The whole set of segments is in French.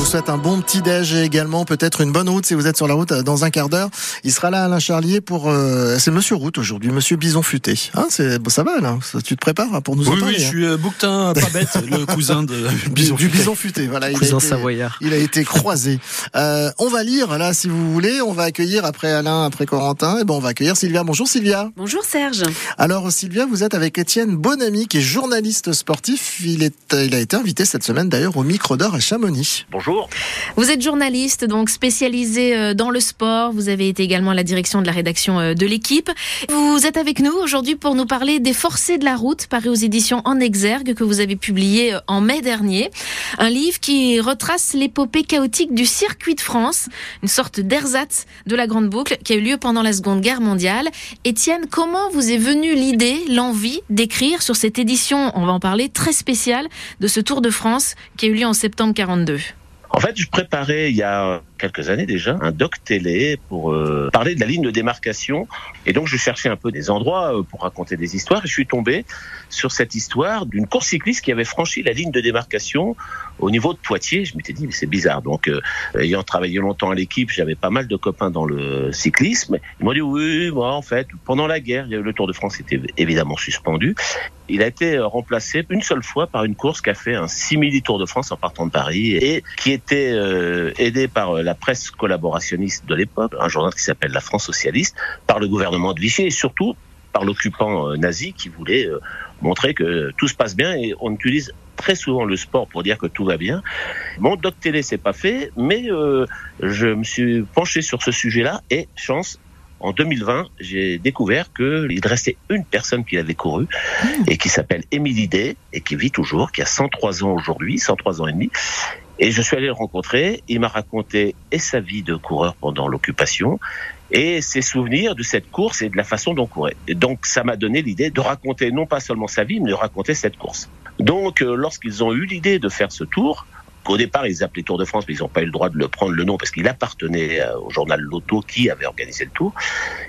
vous souhaite un bon petit déj et également peut-être une bonne route si vous êtes sur la route euh, dans un quart d'heure. Il sera là Alain Charlier pour euh, c'est Monsieur Route aujourd'hui, Monsieur Bison futé. Hein, c'est ça va là, tu te prépares hein, pour nous oui, entendre. Oui, je suis euh, bouquetin pas bête, le cousin de Bison du, Bison futé. Voilà, cousin il a été, savoyard. Il a été croisé. Euh, on va lire là si vous voulez, on va accueillir après Alain, après Corentin, et ben on va accueillir Sylvia. Bonjour Sylvia. Bonjour Serge. Alors Sylvia, vous êtes avec Étienne Bonamy qui est journaliste sportif. Il est il a été invité cette semaine d'ailleurs au micro d'or à Chamonix. Bonjour. Vous êtes journaliste, donc spécialisé euh, dans le sport. Vous avez été également à la direction de la rédaction euh, de l'équipe. Vous êtes avec nous aujourd'hui pour nous parler des Forcés de la route, paru aux éditions En Exergue, que vous avez publié euh, en mai dernier. Un livre qui retrace l'épopée chaotique du circuit de France, une sorte d'ersatz de la Grande Boucle qui a eu lieu pendant la Seconde Guerre mondiale. Étienne, comment vous est venue l'idée, l'envie d'écrire sur cette édition, on va en parler, très spéciale de ce Tour de France qui a eu lieu en septembre 42 en fait, je préparais il y a quelques années déjà un doc télé pour euh, parler de la ligne de démarcation. Et donc, je cherchais un peu des endroits euh, pour raconter des histoires. Et je suis tombé sur cette histoire d'une course cycliste qui avait franchi la ligne de démarcation au niveau de Poitiers. Je m'étais dit, mais c'est bizarre. Donc, euh, ayant travaillé longtemps à l'équipe, j'avais pas mal de copains dans le cyclisme. Ils m'ont dit, oui, moi, en fait, pendant la guerre, le Tour de France était évidemment suspendu. Il a été remplacé une seule fois par une course qui a fait un simili Tour de France en partant de Paris et qui était euh, aidée par la presse collaborationniste de l'époque, un journal qui s'appelle La France socialiste, par le gouvernement de Vichy et surtout par l'occupant nazi qui voulait montrer que tout se passe bien et on utilise très souvent le sport pour dire que tout va bien. Mon doc télé c'est pas fait, mais euh, je me suis penché sur ce sujet-là et chance. En 2020, j'ai découvert qu'il restait une personne qui avait couru et qui s'appelle Émilie Day et qui vit toujours, qui a 103 ans aujourd'hui, 103 ans et demi. Et je suis allé le rencontrer. Il m'a raconté et sa vie de coureur pendant l'occupation et ses souvenirs de cette course et de la façon dont courait. Donc ça m'a donné l'idée de raconter non pas seulement sa vie, mais de raconter cette course. Donc euh, lorsqu'ils ont eu l'idée de faire ce tour, qu'au départ ils appelaient Tour de France, mais ils n'ont pas eu le droit de le prendre le nom parce qu'il appartenait euh, au journal Loto qui avait organisé le tour.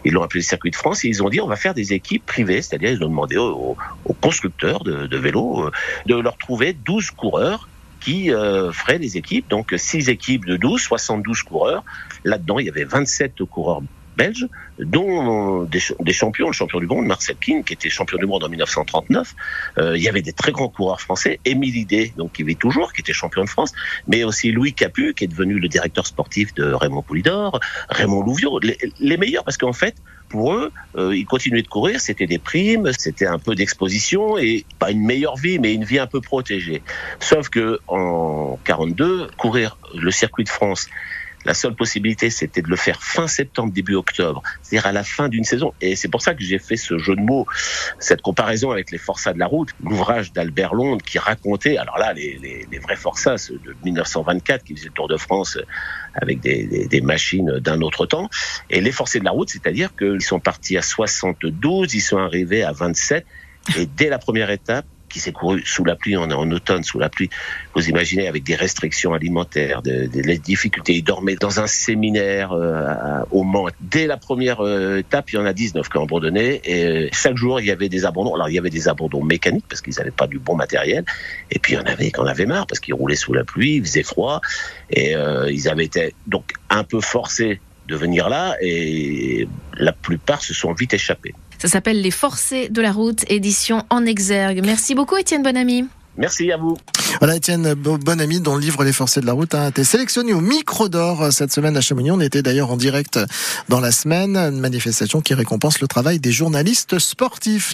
Ils l'ont appelé Circuit de France et ils ont dit on va faire des équipes privées, c'est-à-dire ils ont demandé aux, constructeurs de, de vélos euh, de leur trouver 12 coureurs qui euh, ferait les équipes. Donc 6 équipes de 12, 72 coureurs. Là-dedans, il y avait 27 coureurs belges, dont des, des, champions, le champion du monde, Marcel King, qui était champion du monde en 1939. Euh, il y avait des très grands coureurs français, Émile Day, donc qui vit toujours, qui était champion de France, mais aussi Louis Capu, qui est devenu le directeur sportif de Raymond Poulidor, Raymond Louviot, les, les meilleurs, parce qu'en fait, pour eux, euh, ils continuaient de courir, c'était des primes, c'était un peu d'exposition et pas une meilleure vie, mais une vie un peu protégée. Sauf que en 42, courir le circuit de France la seule possibilité, c'était de le faire fin septembre, début octobre, c'est-à-dire à la fin d'une saison. Et c'est pour ça que j'ai fait ce jeu de mots, cette comparaison avec les forçats de la route, l'ouvrage d'Albert Londres qui racontait, alors là, les, vrais forçats, ceux de 1924 qui faisaient le Tour de France avec des, des, machines d'un autre temps, et les forcés de la route, c'est-à-dire qu'ils sont partis à 72, ils sont arrivés à 27, et dès la première étape, qui s'est couru sous la pluie, est en automne sous la pluie. Vous imaginez avec des restrictions alimentaires, des, des difficultés. Il dormait dans un séminaire euh, au Mans. Dès la première euh, étape, il y en a 19 qui ont abandonné et euh, chaque jour il y avait des abandons. Alors il y avait des abandons mécaniques parce qu'ils n'avaient pas du bon matériel et puis il y en avait qui en avaient marre parce qu'ils roulaient sous la pluie, il faisait froid et ils avaient été donc un peu forcés de venir là et la plupart se sont vite échappés. Ça s'appelle Les Forcés de la route, édition en exergue. Merci beaucoup Étienne Bonamy. Merci à vous. Voilà Étienne Bonamy dont le livre Les Forcés de la route a été sélectionné au micro d'or euh, cette semaine à Chamonix. On était d'ailleurs en direct dans la semaine, une manifestation qui récompense le travail des journalistes sportifs.